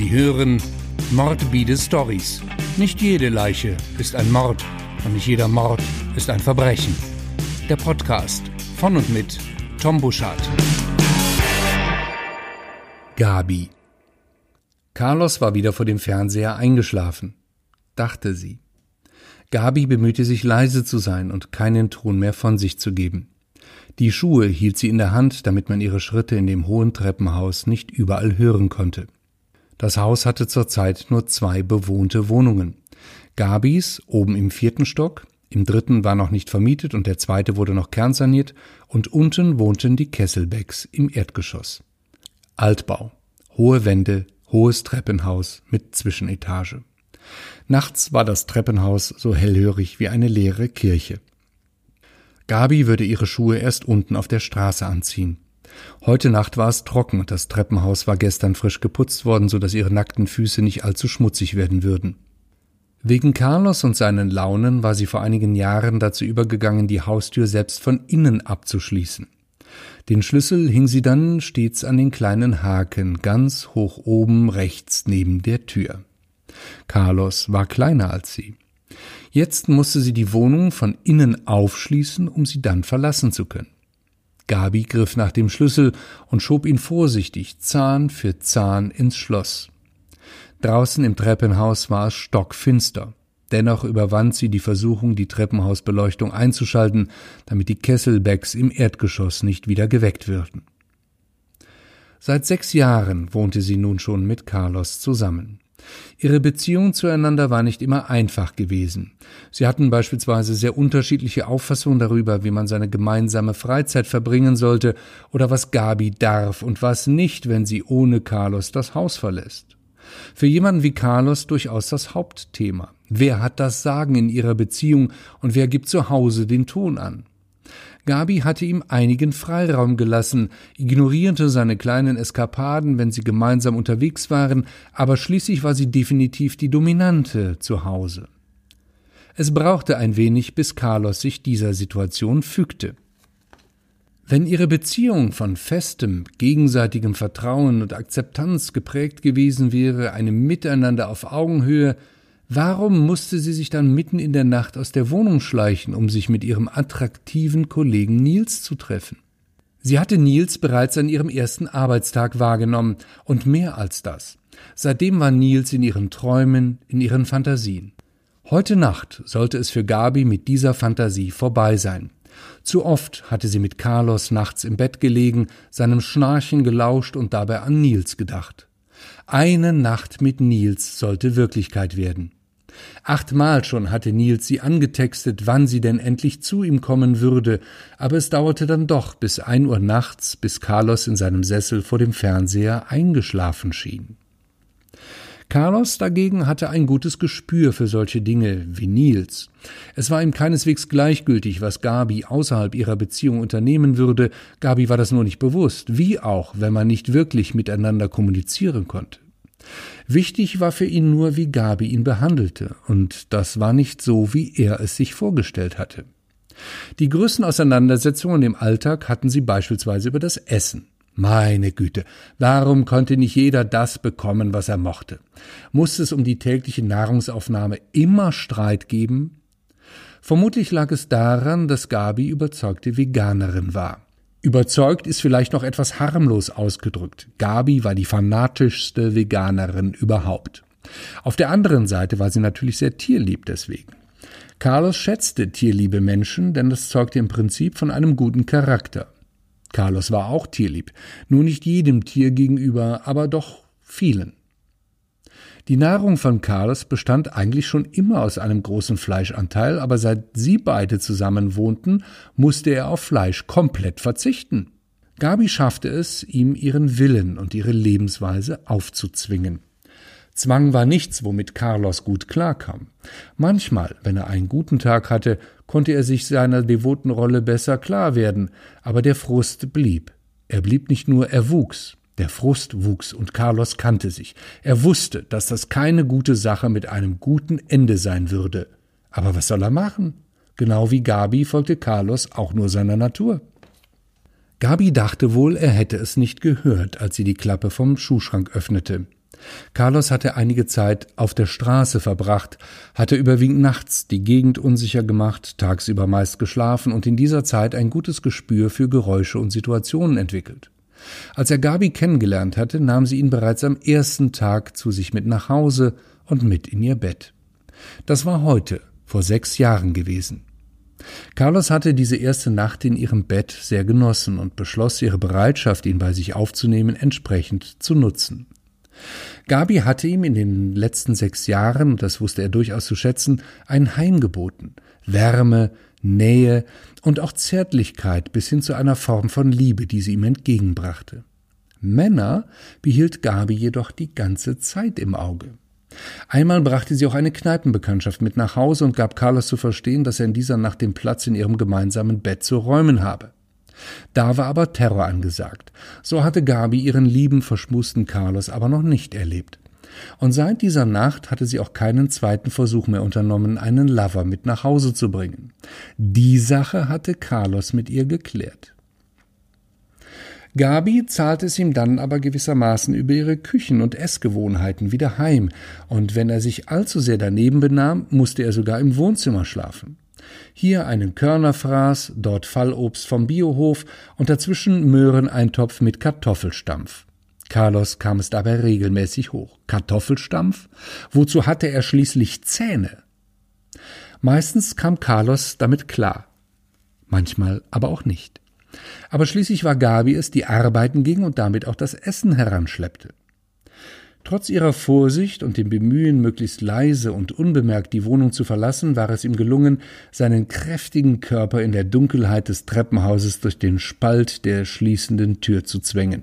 Sie hören Morbide Stories. Nicht jede Leiche ist ein Mord und nicht jeder Mord ist ein Verbrechen. Der Podcast von und mit Tom Buschardt. Gabi. Carlos war wieder vor dem Fernseher eingeschlafen, dachte sie. Gabi bemühte sich leise zu sein und keinen Ton mehr von sich zu geben. Die Schuhe hielt sie in der Hand, damit man ihre Schritte in dem hohen Treppenhaus nicht überall hören konnte. Das Haus hatte zurzeit nur zwei bewohnte Wohnungen. Gabis oben im vierten Stock, im dritten war noch nicht vermietet und der zweite wurde noch kernsaniert, und unten wohnten die Kesselbecks im Erdgeschoss. Altbau, hohe Wände, hohes Treppenhaus mit Zwischenetage. Nachts war das Treppenhaus so hellhörig wie eine leere Kirche. Gabi würde ihre Schuhe erst unten auf der Straße anziehen. Heute Nacht war es trocken und das Treppenhaus war gestern frisch geputzt worden, so dass ihre nackten Füße nicht allzu schmutzig werden würden. Wegen Carlos und seinen Launen war sie vor einigen Jahren dazu übergegangen, die Haustür selbst von innen abzuschließen. Den Schlüssel hing sie dann stets an den kleinen Haken ganz hoch oben rechts neben der Tür. Carlos war kleiner als sie. Jetzt musste sie die Wohnung von innen aufschließen, um sie dann verlassen zu können. Gabi griff nach dem Schlüssel und schob ihn vorsichtig Zahn für Zahn ins Schloss. Draußen im Treppenhaus war es stockfinster. Dennoch überwand sie die Versuchung, die Treppenhausbeleuchtung einzuschalten, damit die Kesselbecks im Erdgeschoss nicht wieder geweckt würden. Seit sechs Jahren wohnte sie nun schon mit Carlos zusammen. Ihre Beziehung zueinander war nicht immer einfach gewesen. Sie hatten beispielsweise sehr unterschiedliche Auffassungen darüber, wie man seine gemeinsame Freizeit verbringen sollte oder was Gabi darf und was nicht, wenn sie ohne Carlos das Haus verlässt. Für jemanden wie Carlos durchaus das Hauptthema. Wer hat das Sagen in ihrer Beziehung und wer gibt zu Hause den Ton an? Gabi hatte ihm einigen Freiraum gelassen, ignorierte seine kleinen Eskapaden, wenn sie gemeinsam unterwegs waren, aber schließlich war sie definitiv die Dominante zu Hause. Es brauchte ein wenig, bis Carlos sich dieser Situation fügte. Wenn ihre Beziehung von festem, gegenseitigem Vertrauen und Akzeptanz geprägt gewesen wäre, einem Miteinander auf Augenhöhe, Warum musste sie sich dann mitten in der Nacht aus der Wohnung schleichen, um sich mit ihrem attraktiven Kollegen Nils zu treffen? Sie hatte Nils bereits an ihrem ersten Arbeitstag wahrgenommen, und mehr als das. Seitdem war Nils in ihren Träumen, in ihren Fantasien. Heute Nacht sollte es für Gabi mit dieser Fantasie vorbei sein. Zu oft hatte sie mit Carlos nachts im Bett gelegen, seinem Schnarchen gelauscht und dabei an Nils gedacht. Eine Nacht mit Nils sollte Wirklichkeit werden. Achtmal schon hatte Nils sie angetextet, wann sie denn endlich zu ihm kommen würde, aber es dauerte dann doch bis ein Uhr nachts, bis Carlos in seinem Sessel vor dem Fernseher eingeschlafen schien. Carlos dagegen hatte ein gutes Gespür für solche Dinge wie Nils. Es war ihm keineswegs gleichgültig, was Gabi außerhalb ihrer Beziehung unternehmen würde, Gabi war das nur nicht bewusst, wie auch, wenn man nicht wirklich miteinander kommunizieren konnte. Wichtig war für ihn nur, wie Gabi ihn behandelte, und das war nicht so, wie er es sich vorgestellt hatte. Die größten Auseinandersetzungen im Alltag hatten sie beispielsweise über das Essen. Meine Güte, warum konnte nicht jeder das bekommen, was er mochte? Musste es um die tägliche Nahrungsaufnahme immer Streit geben? Vermutlich lag es daran, dass Gabi überzeugte Veganerin war. Überzeugt ist vielleicht noch etwas harmlos ausgedrückt. Gabi war die fanatischste Veganerin überhaupt. Auf der anderen Seite war sie natürlich sehr tierlieb deswegen. Carlos schätzte tierliebe Menschen, denn das zeugte im Prinzip von einem guten Charakter. Carlos war auch tierlieb, nur nicht jedem Tier gegenüber, aber doch vielen. Die Nahrung von Carlos bestand eigentlich schon immer aus einem großen Fleischanteil, aber seit sie beide zusammen wohnten, musste er auf Fleisch komplett verzichten. Gabi schaffte es, ihm ihren Willen und ihre Lebensweise aufzuzwingen. Zwang war nichts, womit Carlos gut klarkam. Manchmal, wenn er einen guten Tag hatte, konnte er sich seiner devoten Rolle besser klar werden, aber der Frust blieb. Er blieb nicht nur, er wuchs. Der Frust wuchs und Carlos kannte sich. Er wusste, dass das keine gute Sache mit einem guten Ende sein würde. Aber was soll er machen? Genau wie Gabi folgte Carlos auch nur seiner Natur. Gabi dachte wohl, er hätte es nicht gehört, als sie die Klappe vom Schuhschrank öffnete. Carlos hatte einige Zeit auf der Straße verbracht, hatte überwiegend nachts die Gegend unsicher gemacht, tagsüber meist geschlafen und in dieser Zeit ein gutes Gespür für Geräusche und Situationen entwickelt. Als er Gabi kennengelernt hatte, nahm sie ihn bereits am ersten Tag zu sich mit nach Hause und mit in ihr Bett. Das war heute, vor sechs Jahren gewesen. Carlos hatte diese erste Nacht in ihrem Bett sehr genossen und beschloss, ihre Bereitschaft, ihn bei sich aufzunehmen, entsprechend zu nutzen. Gabi hatte ihm in den letzten sechs Jahren, das wusste er durchaus zu schätzen, ein Heim geboten. Wärme, Nähe und auch Zärtlichkeit bis hin zu einer Form von Liebe, die sie ihm entgegenbrachte. Männer behielt Gabi jedoch die ganze Zeit im Auge. Einmal brachte sie auch eine Kneipenbekanntschaft mit nach Hause und gab Carlos zu verstehen, dass er in dieser Nacht den Platz in ihrem gemeinsamen Bett zu räumen habe. Da war aber Terror angesagt. So hatte Gabi ihren lieben, verschmusten Carlos aber noch nicht erlebt. Und seit dieser Nacht hatte sie auch keinen zweiten Versuch mehr unternommen, einen Lover mit nach Hause zu bringen. Die Sache hatte Carlos mit ihr geklärt. Gabi zahlte es ihm dann aber gewissermaßen über ihre Küchen- und Essgewohnheiten wieder heim, und wenn er sich allzu sehr daneben benahm, musste er sogar im Wohnzimmer schlafen. Hier einen Körnerfraß, dort Fallobst vom Biohof und dazwischen Möhreneintopf mit Kartoffelstampf. Carlos kam es dabei regelmäßig hoch. Kartoffelstampf? Wozu hatte er schließlich Zähne? Meistens kam Carlos damit klar, manchmal aber auch nicht. Aber schließlich war Gabi es, die arbeiten ging und damit auch das Essen heranschleppte. Trotz ihrer Vorsicht und dem Bemühen, möglichst leise und unbemerkt die Wohnung zu verlassen, war es ihm gelungen, seinen kräftigen Körper in der Dunkelheit des Treppenhauses durch den Spalt der schließenden Tür zu zwängen.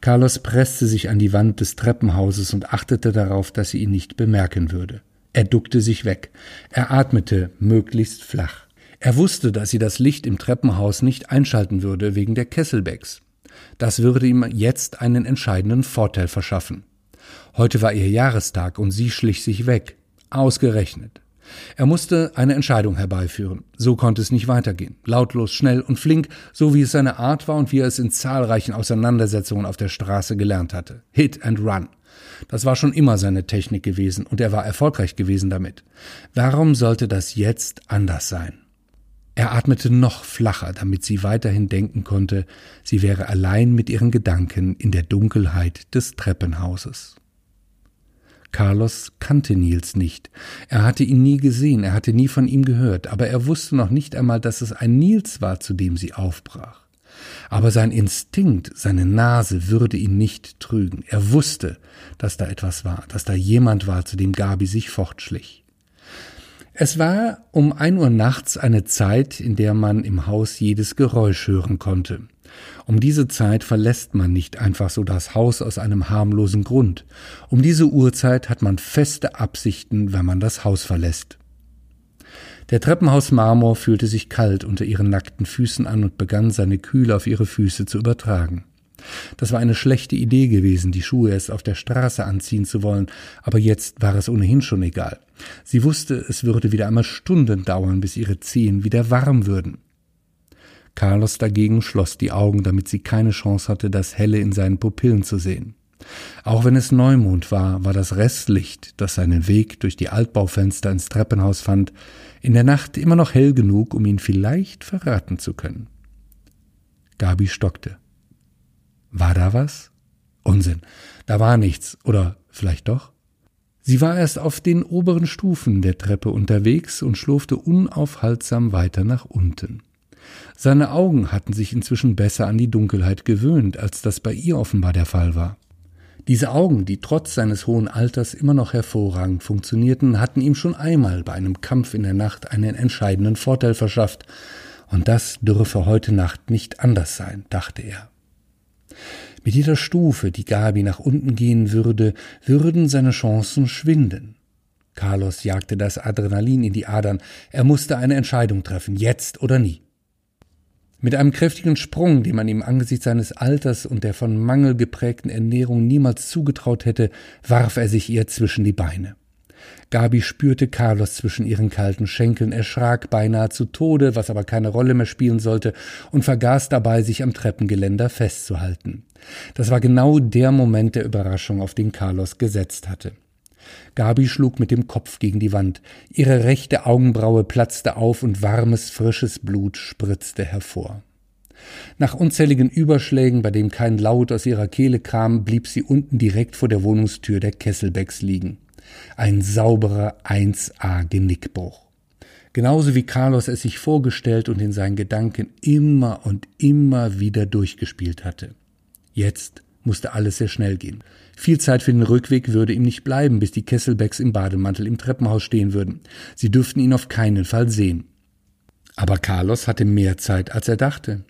Carlos presste sich an die Wand des Treppenhauses und achtete darauf, dass sie ihn nicht bemerken würde. Er duckte sich weg. Er atmete möglichst flach. Er wusste, dass sie das Licht im Treppenhaus nicht einschalten würde wegen der Kesselbecks. Das würde ihm jetzt einen entscheidenden Vorteil verschaffen. Heute war ihr Jahrestag und sie schlich sich weg. Ausgerechnet. Er musste eine Entscheidung herbeiführen. So konnte es nicht weitergehen. Lautlos, schnell und flink, so wie es seine Art war und wie er es in zahlreichen Auseinandersetzungen auf der Straße gelernt hatte. Hit and run. Das war schon immer seine Technik gewesen und er war erfolgreich gewesen damit. Warum sollte das jetzt anders sein? Er atmete noch flacher, damit sie weiterhin denken konnte, sie wäre allein mit ihren Gedanken in der Dunkelheit des Treppenhauses. Carlos kannte Nils nicht. Er hatte ihn nie gesehen, er hatte nie von ihm gehört, aber er wusste noch nicht einmal, dass es ein Nils war, zu dem sie aufbrach. Aber sein Instinkt, seine Nase würde ihn nicht trügen. Er wusste, dass da etwas war, dass da jemand war, zu dem Gabi sich fortschlich. Es war um ein Uhr nachts eine Zeit, in der man im Haus jedes Geräusch hören konnte. Um diese Zeit verlässt man nicht einfach so das Haus aus einem harmlosen Grund. Um diese Uhrzeit hat man feste Absichten, wenn man das Haus verlässt. Der Treppenhausmarmor fühlte sich kalt unter ihren nackten Füßen an und begann seine Kühle auf ihre Füße zu übertragen. Das war eine schlechte Idee gewesen, die Schuhe erst auf der Straße anziehen zu wollen, aber jetzt war es ohnehin schon egal. Sie wusste, es würde wieder einmal Stunden dauern, bis ihre Zehen wieder warm würden. Carlos dagegen schloss die Augen, damit sie keine Chance hatte, das Helle in seinen Pupillen zu sehen. Auch wenn es Neumond war, war das Restlicht, das seinen Weg durch die Altbaufenster ins Treppenhaus fand, in der Nacht immer noch hell genug, um ihn vielleicht verraten zu können. Gabi stockte. War da was? Unsinn. Da war nichts. Oder vielleicht doch? Sie war erst auf den oberen Stufen der Treppe unterwegs und schlurfte unaufhaltsam weiter nach unten. Seine Augen hatten sich inzwischen besser an die Dunkelheit gewöhnt, als das bei ihr offenbar der Fall war. Diese Augen, die trotz seines hohen Alters immer noch hervorragend funktionierten, hatten ihm schon einmal bei einem Kampf in der Nacht einen entscheidenden Vorteil verschafft, und das dürfe heute Nacht nicht anders sein, dachte er. Mit jeder Stufe, die Gabi nach unten gehen würde, würden seine Chancen schwinden. Carlos jagte das Adrenalin in die Adern, er musste eine Entscheidung treffen, jetzt oder nie. Mit einem kräftigen Sprung, den man ihm angesichts seines Alters und der von Mangel geprägten Ernährung niemals zugetraut hätte, warf er sich ihr zwischen die Beine. Gabi spürte Carlos zwischen ihren kalten Schenkeln, erschrak beinahe zu Tode, was aber keine Rolle mehr spielen sollte, und vergaß dabei, sich am Treppengeländer festzuhalten. Das war genau der Moment der Überraschung, auf den Carlos gesetzt hatte. Gabi schlug mit dem Kopf gegen die Wand. Ihre rechte Augenbraue platzte auf und warmes, frisches Blut spritzte hervor. Nach unzähligen Überschlägen, bei dem kein Laut aus ihrer Kehle kam, blieb sie unten direkt vor der Wohnungstür der Kesselbecks liegen. Ein sauberer 1A Genickbruch. Genauso wie Carlos es sich vorgestellt und in seinen Gedanken immer und immer wieder durchgespielt hatte. Jetzt musste alles sehr schnell gehen. Viel Zeit für den Rückweg würde ihm nicht bleiben, bis die Kesselbecks im Bademantel im Treppenhaus stehen würden. Sie dürften ihn auf keinen Fall sehen. Aber Carlos hatte mehr Zeit, als er dachte.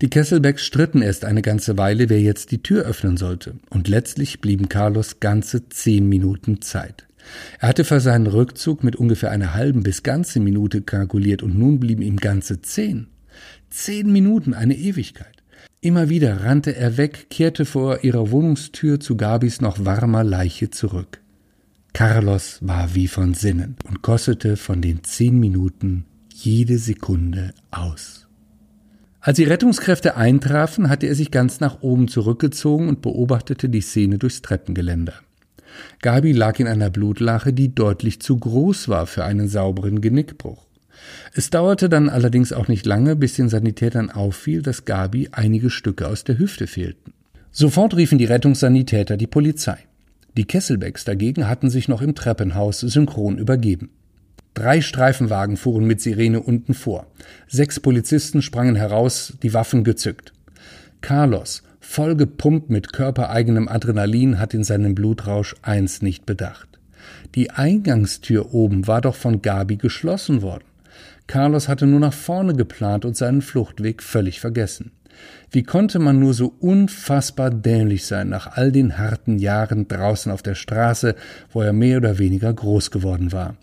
Die Kesselbecks stritten erst eine ganze Weile, wer jetzt die Tür öffnen sollte, und letztlich blieben Carlos ganze zehn Minuten Zeit. Er hatte für seinen Rückzug mit ungefähr einer halben bis ganze Minute kalkuliert, und nun blieben ihm ganze zehn. Zehn Minuten, eine Ewigkeit. Immer wieder rannte er weg, kehrte vor ihrer Wohnungstür zu Gabis noch warmer Leiche zurück. Carlos war wie von Sinnen und kostete von den zehn Minuten jede Sekunde aus. Als die Rettungskräfte eintrafen, hatte er sich ganz nach oben zurückgezogen und beobachtete die Szene durchs Treppengeländer. Gabi lag in einer Blutlache, die deutlich zu groß war für einen sauberen Genickbruch. Es dauerte dann allerdings auch nicht lange, bis den Sanitätern auffiel, dass Gabi einige Stücke aus der Hüfte fehlten. Sofort riefen die Rettungssanitäter die Polizei. Die Kesselbecks dagegen hatten sich noch im Treppenhaus synchron übergeben. Drei Streifenwagen fuhren mit Sirene unten vor. Sechs Polizisten sprangen heraus, die Waffen gezückt. Carlos, vollgepumpt mit körpereigenem Adrenalin, hat in seinem Blutrausch eins nicht bedacht. Die Eingangstür oben war doch von Gabi geschlossen worden. Carlos hatte nur nach vorne geplant und seinen Fluchtweg völlig vergessen. Wie konnte man nur so unfassbar dämlich sein nach all den harten Jahren draußen auf der Straße, wo er mehr oder weniger groß geworden war?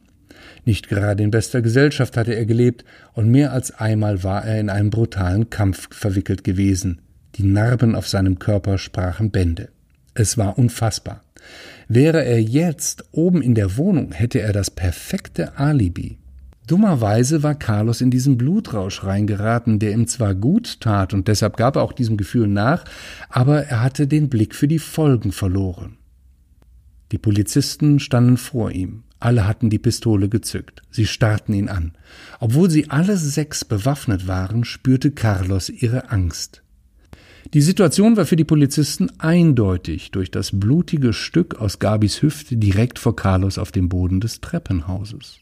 Nicht gerade in bester Gesellschaft hatte er gelebt, und mehr als einmal war er in einen brutalen Kampf verwickelt gewesen. Die Narben auf seinem Körper sprachen Bände. Es war unfassbar. Wäre er jetzt oben in der Wohnung, hätte er das perfekte Alibi. Dummerweise war Carlos in diesen Blutrausch reingeraten, der ihm zwar gut tat und deshalb gab er auch diesem Gefühl nach, aber er hatte den Blick für die Folgen verloren. Die Polizisten standen vor ihm. Alle hatten die Pistole gezückt. Sie starrten ihn an. Obwohl sie alle sechs bewaffnet waren, spürte Carlos ihre Angst. Die Situation war für die Polizisten eindeutig durch das blutige Stück aus Gabis Hüfte direkt vor Carlos auf dem Boden des Treppenhauses.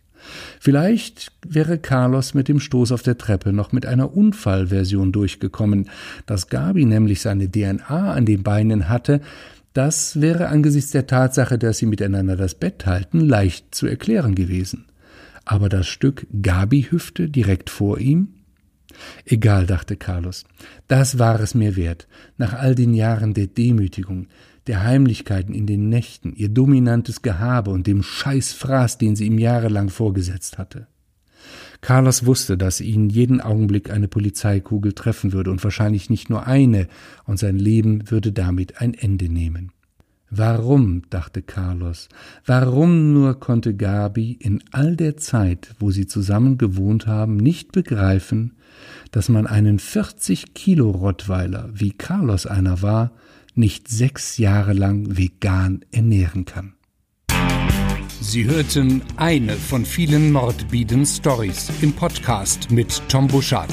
Vielleicht wäre Carlos mit dem Stoß auf der Treppe noch mit einer Unfallversion durchgekommen, dass Gabi nämlich seine DNA an den Beinen hatte, das wäre angesichts der Tatsache, dass sie miteinander das Bett teilten, leicht zu erklären gewesen. Aber das Stück Gabi-Hüfte direkt vor ihm? Egal, dachte Carlos, das war es mir wert, nach all den Jahren der Demütigung, der Heimlichkeiten in den Nächten, ihr dominantes Gehabe und dem Scheißfraß, den sie ihm jahrelang vorgesetzt hatte. Carlos wusste, dass ihn jeden Augenblick eine Polizeikugel treffen würde und wahrscheinlich nicht nur eine, und sein Leben würde damit ein Ende nehmen. Warum, dachte Carlos, warum nur konnte Gabi in all der Zeit, wo sie zusammen gewohnt haben, nicht begreifen, dass man einen 40 Kilo Rottweiler, wie Carlos einer war, nicht sechs Jahre lang vegan ernähren kann. Sie hörten eine von vielen Mordbieden Stories im Podcast mit Tom Buschardt.